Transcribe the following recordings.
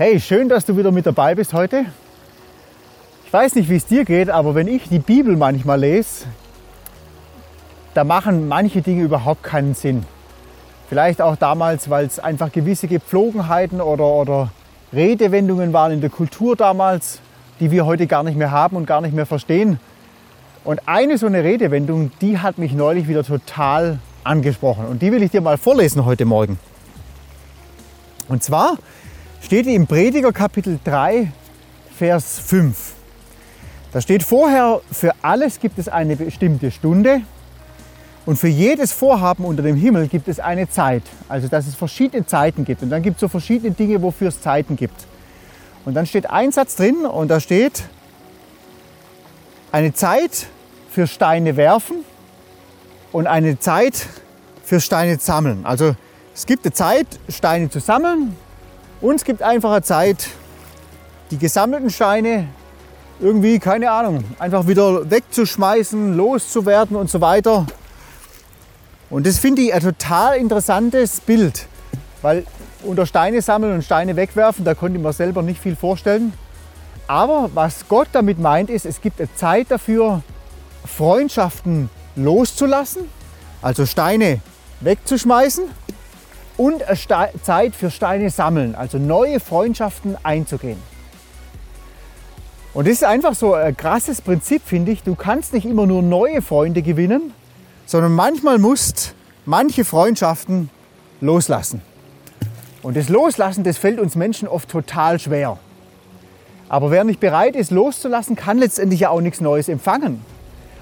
Hey, schön, dass du wieder mit dabei bist heute. Ich weiß nicht, wie es dir geht, aber wenn ich die Bibel manchmal lese, da machen manche Dinge überhaupt keinen Sinn. Vielleicht auch damals, weil es einfach gewisse Gepflogenheiten oder, oder Redewendungen waren in der Kultur damals, die wir heute gar nicht mehr haben und gar nicht mehr verstehen. Und eine so eine Redewendung, die hat mich neulich wieder total angesprochen. Und die will ich dir mal vorlesen heute Morgen. Und zwar steht im Prediger Kapitel 3, Vers 5. Da steht vorher, für alles gibt es eine bestimmte Stunde und für jedes Vorhaben unter dem Himmel gibt es eine Zeit. Also dass es verschiedene Zeiten gibt. Und dann gibt es so verschiedene Dinge, wofür es Zeiten gibt. Und dann steht ein Satz drin und da steht, eine Zeit für Steine werfen und eine Zeit für Steine sammeln. Also es gibt eine Zeit, Steine zu sammeln und es gibt einfach eine Zeit, die gesammelten Steine irgendwie, keine Ahnung, einfach wieder wegzuschmeißen, loszuwerden und so weiter. Und das finde ich ein total interessantes Bild, weil unter Steine sammeln und Steine wegwerfen, da konnte ich mir selber nicht viel vorstellen. Aber was Gott damit meint, ist, es gibt eine Zeit dafür, Freundschaften loszulassen, also Steine wegzuschmeißen und Zeit für Steine sammeln, also neue Freundschaften einzugehen. Und das ist einfach so ein krasses Prinzip, finde ich. Du kannst nicht immer nur neue Freunde gewinnen, sondern manchmal musst manche Freundschaften loslassen. Und das Loslassen, das fällt uns Menschen oft total schwer. Aber wer nicht bereit ist, loszulassen, kann letztendlich ja auch nichts Neues empfangen.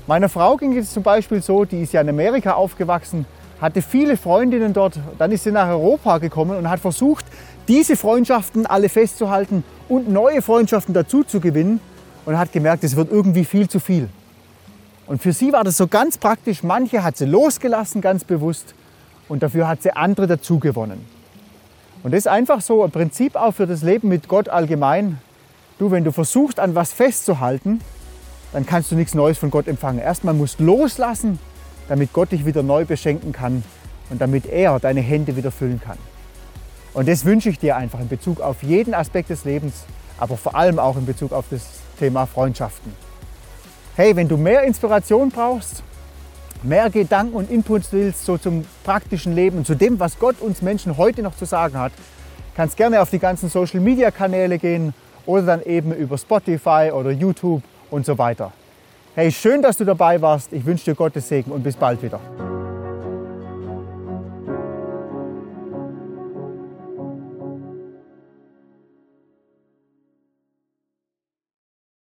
Meiner Frau ging es zum Beispiel so, die ist ja in Amerika aufgewachsen, hatte viele Freundinnen dort, dann ist sie nach Europa gekommen und hat versucht, diese Freundschaften alle festzuhalten und neue Freundschaften dazu zu gewinnen und hat gemerkt, es wird irgendwie viel zu viel. Und für sie war das so ganz praktisch. Manche hat sie losgelassen, ganz bewusst, und dafür hat sie andere dazu gewonnen. Und das ist einfach so ein Prinzip auch für das Leben mit Gott allgemein. Du, wenn du versuchst, an was festzuhalten, dann kannst du nichts Neues von Gott empfangen. Erstmal musst du loslassen, damit Gott dich wieder neu beschenken kann und damit er deine Hände wieder füllen kann. Und das wünsche ich dir einfach in Bezug auf jeden Aspekt des Lebens, aber vor allem auch in Bezug auf das Thema Freundschaften. Hey, wenn du mehr Inspiration brauchst, mehr Gedanken und Inputs willst, so zum praktischen Leben und zu dem, was Gott uns Menschen heute noch zu sagen hat, kannst gerne auf die ganzen Social Media Kanäle gehen oder dann eben über Spotify oder YouTube und so weiter. Hey, schön, dass du dabei warst. Ich wünsche dir Gottes Segen und bis bald wieder.